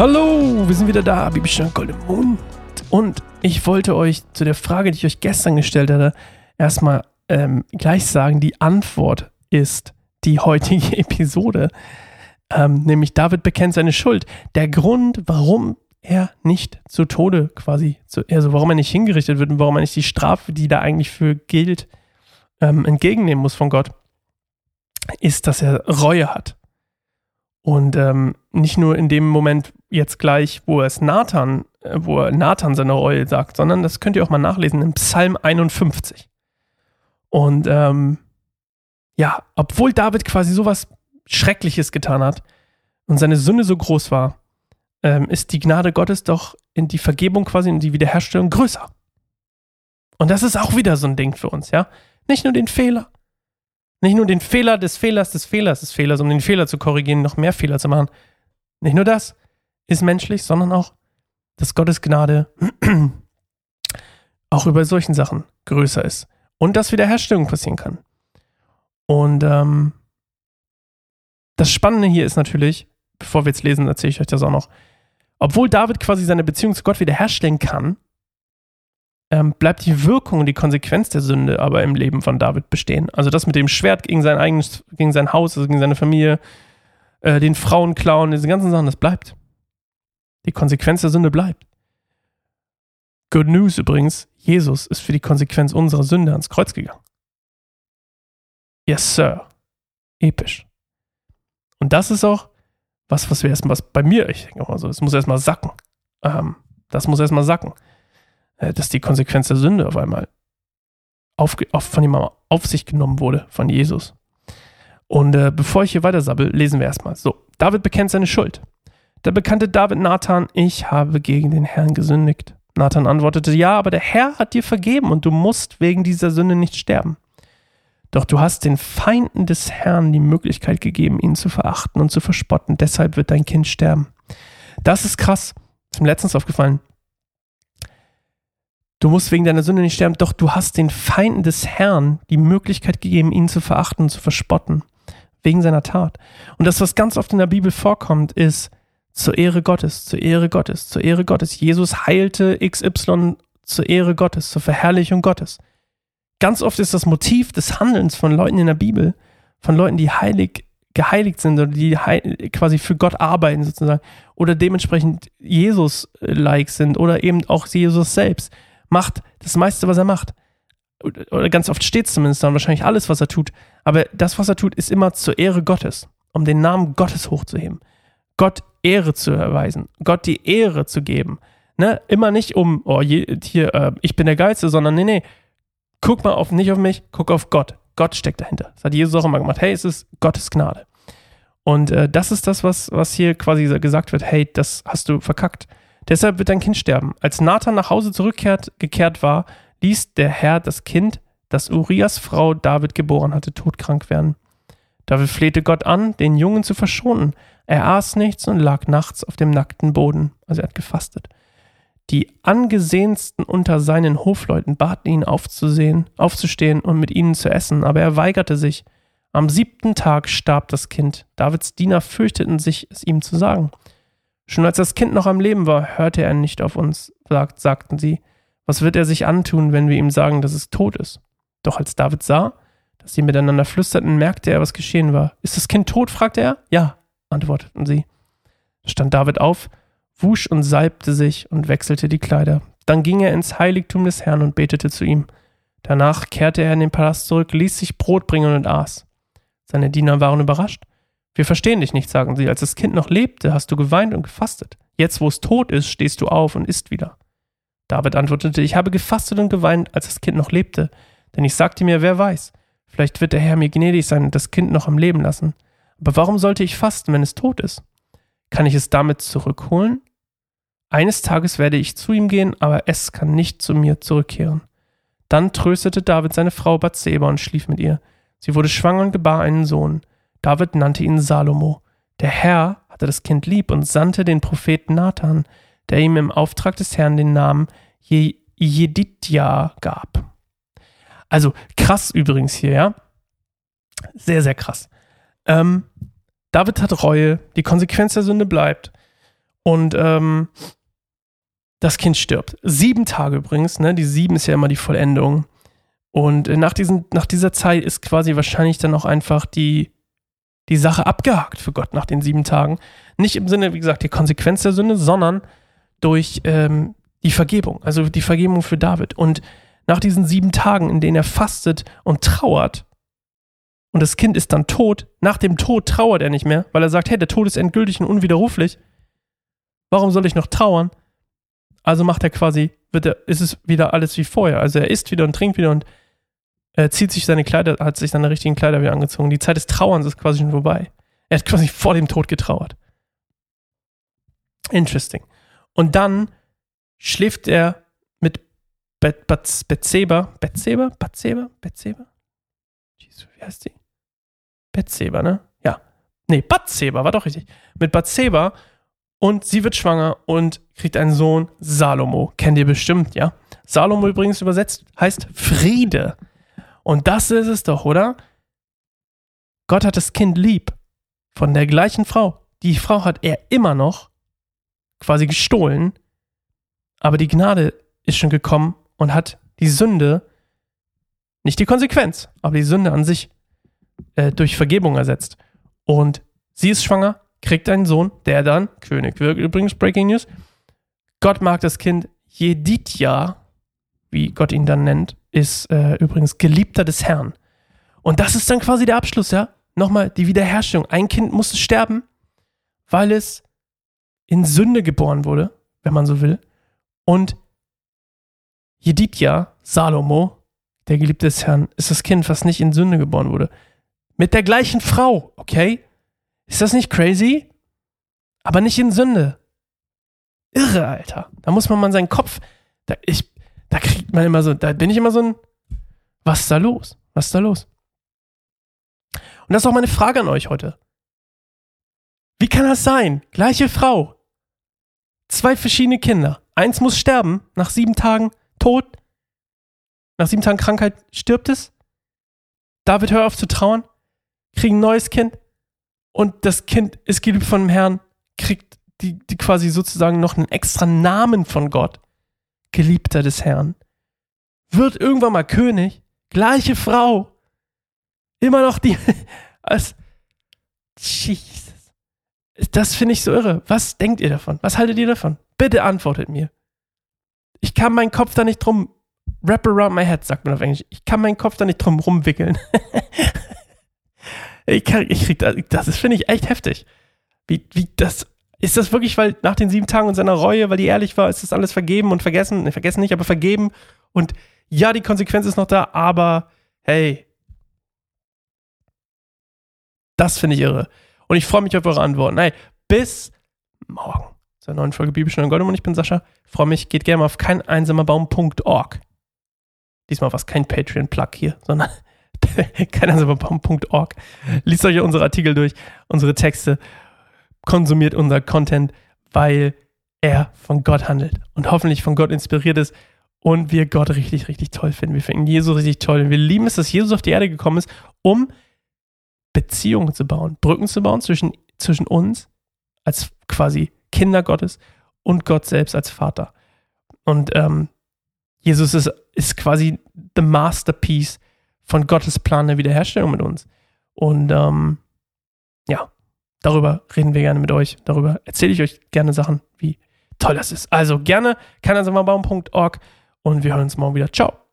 Hallo, wir sind wieder da, Bibelstein Gold im Mund. Und ich wollte euch zu der Frage, die ich euch gestern gestellt hatte, erstmal ähm, gleich sagen, die Antwort ist die heutige Episode. Ähm, nämlich David bekennt seine Schuld. Der Grund, warum er nicht zu Tode quasi, zu, also warum er nicht hingerichtet wird und warum er nicht die Strafe, die da eigentlich für gilt, ähm, entgegennehmen muss von Gott, ist, dass er Reue hat. Und ähm, nicht nur in dem Moment jetzt gleich, wo es Nathan, äh, wo Nathan seine Reue sagt, sondern das könnt ihr auch mal nachlesen im Psalm 51. Und ähm, ja, obwohl David quasi sowas Schreckliches getan hat und seine Sünde so groß war, ähm, ist die Gnade Gottes doch in die Vergebung quasi, in die Wiederherstellung größer. Und das ist auch wieder so ein Ding für uns, ja. Nicht nur den Fehler, nicht nur den Fehler des Fehlers des Fehlers des Fehlers, um den Fehler zu korrigieren, noch mehr Fehler zu machen. Nicht nur das ist menschlich, sondern auch, dass Gottes Gnade auch über solchen Sachen größer ist. Und dass Wiederherstellung passieren kann. Und ähm, das Spannende hier ist natürlich, bevor wir jetzt lesen, erzähle ich euch das auch noch. Obwohl David quasi seine Beziehung zu Gott wiederherstellen kann, ähm, bleibt die Wirkung und die Konsequenz der Sünde aber im Leben von David bestehen. Also das mit dem Schwert gegen sein eigenes, gegen sein Haus, also gegen seine Familie, äh, den Frauen klauen, diese ganzen Sachen, das bleibt. Die Konsequenz der Sünde bleibt. Good News übrigens, Jesus ist für die Konsequenz unserer Sünde ans Kreuz gegangen. Yes, Sir. Episch. Und das ist auch was, was wir erstmal, bei mir, ich denke mal so, das muss erstmal sacken. Ähm, das muss erstmal sacken. Äh, dass die Konsequenz der Sünde auf einmal auf, auf, von ihm auf sich genommen wurde, von Jesus. Und äh, bevor ich hier weiter sabbel, lesen wir erstmal. So, David bekennt seine Schuld. Da bekannte David Nathan, ich habe gegen den Herrn gesündigt. Nathan antwortete, ja, aber der Herr hat dir vergeben und du musst wegen dieser Sünde nicht sterben. Doch du hast den Feinden des Herrn die Möglichkeit gegeben, ihn zu verachten und zu verspotten. Deshalb wird dein Kind sterben. Das ist krass. Ist mir letztens aufgefallen. Du musst wegen deiner Sünde nicht sterben, doch du hast den Feinden des Herrn die Möglichkeit gegeben, ihn zu verachten und zu verspotten, wegen seiner Tat. Und das, was ganz oft in der Bibel vorkommt, ist zur Ehre Gottes, zur Ehre Gottes, zur Ehre Gottes. Jesus heilte XY zur Ehre Gottes, zur Verherrlichung Gottes. Ganz oft ist das Motiv des Handelns von Leuten in der Bibel, von Leuten, die heilig geheiligt sind oder die quasi für Gott arbeiten sozusagen oder dementsprechend Jesus-like sind oder eben auch Jesus selbst macht das meiste, was er macht. Oder ganz oft steht es zumindest dann, wahrscheinlich alles, was er tut. Aber das, was er tut, ist immer zur Ehre Gottes, um den Namen Gottes hochzuheben. Gott Ehre zu erweisen, Gott die Ehre zu geben. Ne? Immer nicht um, oh, hier, äh, ich bin der Geilste, sondern nee, nee, guck mal auf, nicht auf mich, guck auf Gott. Gott steckt dahinter. Das hat Jesus auch immer gemacht. Hey, es ist Gottes Gnade. Und äh, das ist das, was, was hier quasi gesagt wird. Hey, das hast du verkackt. Deshalb wird dein Kind sterben. Als Nathan nach Hause zurückgekehrt war, ließ der Herr das Kind, das Urias Frau David geboren hatte, todkrank werden. David flehte Gott an, den Jungen zu verschonen. Er aß nichts und lag nachts auf dem nackten Boden. Also er hat gefastet. Die angesehensten unter seinen Hofleuten baten ihn aufzusehen, aufzustehen und mit ihnen zu essen, aber er weigerte sich. Am siebten Tag starb das Kind. Davids Diener fürchteten sich, es ihm zu sagen. Schon als das Kind noch am Leben war, hörte er nicht auf uns, sagt, sagten sie. Was wird er sich antun, wenn wir ihm sagen, dass es tot ist? Doch als David sah, dass sie miteinander flüsterten, merkte er, was geschehen war. Ist das Kind tot? fragte er. Ja, antworteten sie. Stand David auf, wusch und salbte sich und wechselte die Kleider. Dann ging er ins Heiligtum des Herrn und betete zu ihm. Danach kehrte er in den Palast zurück, ließ sich Brot bringen und aß. Seine Diener waren überrascht. Wir verstehen dich nicht, sagen sie. Als das Kind noch lebte, hast du geweint und gefastet. Jetzt, wo es tot ist, stehst du auf und isst wieder. David antwortete, ich habe gefastet und geweint, als das Kind noch lebte. Denn ich sagte mir, wer weiß, vielleicht wird der Herr mir gnädig sein und das Kind noch am Leben lassen. Aber warum sollte ich fasten, wenn es tot ist? Kann ich es damit zurückholen? Eines Tages werde ich zu ihm gehen, aber es kann nicht zu mir zurückkehren. Dann tröstete David seine Frau Bathseba und schlief mit ihr. Sie wurde schwanger und gebar einen Sohn. David nannte ihn Salomo. Der Herr hatte das Kind lieb und sandte den Propheten Nathan, der ihm im Auftrag des Herrn den Namen Je Jedidja gab. Also krass übrigens hier, ja. Sehr, sehr krass. Ähm, David hat Reue, die Konsequenz der Sünde bleibt. Und ähm, das Kind stirbt. Sieben Tage übrigens, ne? Die sieben ist ja immer die Vollendung. Und nach, diesen, nach dieser Zeit ist quasi wahrscheinlich dann auch einfach die, die Sache abgehakt für Gott nach den sieben Tagen. Nicht im Sinne, wie gesagt, die Konsequenz der Sünde, sondern durch ähm, die Vergebung, also die Vergebung für David. Und nach diesen sieben Tagen, in denen er fastet und trauert, und das Kind ist dann tot, nach dem Tod trauert er nicht mehr, weil er sagt, hey, der Tod ist endgültig und unwiderruflich. Warum soll ich noch trauern? Also macht er quasi, wird er, ist es wieder alles wie vorher. Also er isst wieder und trinkt wieder und er zieht sich seine Kleider, hat sich seine richtigen Kleider wieder angezogen. Die Zeit des Trauerns ist quasi schon vorbei. Er hat quasi vor dem Tod getrauert. Interesting. Und dann schläft er mit Betseba, Betseba, Betseba, Betseba? Wie heißt die? Betseba, ne? Ja. Nee, Batseba, war doch richtig. Mit Batseba und sie wird schwanger und kriegt einen Sohn, Salomo. Kennt ihr bestimmt, ja? Salomo übrigens übersetzt heißt Friede. Und das ist es doch, oder? Gott hat das Kind lieb. Von der gleichen Frau. Die Frau hat er immer noch quasi gestohlen. Aber die Gnade ist schon gekommen und hat die Sünde, nicht die Konsequenz, aber die Sünde an sich äh, durch Vergebung ersetzt. Und sie ist schwanger, kriegt einen Sohn, der dann König wird. Übrigens, Breaking News. Gott mag das Kind Jedidja, wie Gott ihn dann nennt, ist äh, übrigens Geliebter des Herrn. Und das ist dann quasi der Abschluss, ja? Nochmal die Wiederherstellung. Ein Kind musste sterben, weil es in Sünde geboren wurde, wenn man so will. Und Jedidja, Salomo, der Geliebte des Herrn, ist das Kind, was nicht in Sünde geboren wurde. Mit der gleichen Frau, okay? Ist das nicht crazy? Aber nicht in Sünde. Irre, Alter. Da muss man mal seinen Kopf. Da, ich, kriegt man immer so, da bin ich immer so ein. Was ist da los? Was ist da los? Und das ist auch meine Frage an euch heute. Wie kann das sein? Gleiche Frau. Zwei verschiedene Kinder. Eins muss sterben, nach sieben Tagen tot. Nach sieben Tagen Krankheit stirbt es. David, hör auf zu trauern. Kriegen ein neues Kind und das Kind ist geliebt von dem Herrn, kriegt die, die quasi sozusagen noch einen extra Namen von Gott, Geliebter des Herrn, wird irgendwann mal König, gleiche Frau, immer noch die, als, Jesus. Das finde ich so irre. Was denkt ihr davon? Was haltet ihr davon? Bitte antwortet mir. Ich kann meinen Kopf da nicht drum, wrap around my head, sagt man auf Englisch. Ich kann meinen Kopf da nicht drum rumwickeln. Ich, kann, ich krieg das, das finde ich echt heftig. Wie, wie das, ist das wirklich, weil nach den sieben Tagen und seiner Reue, weil die ehrlich war, ist das alles vergeben und vergessen? Ne, vergessen nicht, aber vergeben. Und ja, die Konsequenz ist noch da, aber hey, das finde ich irre. Und ich freue mich auf eure Antworten. Hey, bis morgen zur neuen Folge Bibelstunde in Goldemund. Ich bin Sascha. Freue mich. Geht gerne mal auf keineinsamerbaum.org. Diesmal war es kein Patreon-Plug hier, sondern keinersamerbaum.org. Liest euch unsere Artikel durch, unsere Texte, konsumiert unser Content, weil er von Gott handelt und hoffentlich von Gott inspiriert ist und wir Gott richtig, richtig toll finden. Wir finden Jesus richtig toll und wir lieben es, dass Jesus auf die Erde gekommen ist, um Beziehungen zu bauen, Brücken zu bauen zwischen, zwischen uns als quasi Kinder Gottes und Gott selbst als Vater. Und ähm, Jesus ist, ist quasi the masterpiece von Gottes Plan der Wiederherstellung mit uns. Und ähm, ja, darüber reden wir gerne mit euch. Darüber erzähle ich euch gerne Sachen, wie toll das ist. Also gerne keinersammerbaum.org und wir hören uns morgen wieder. Ciao.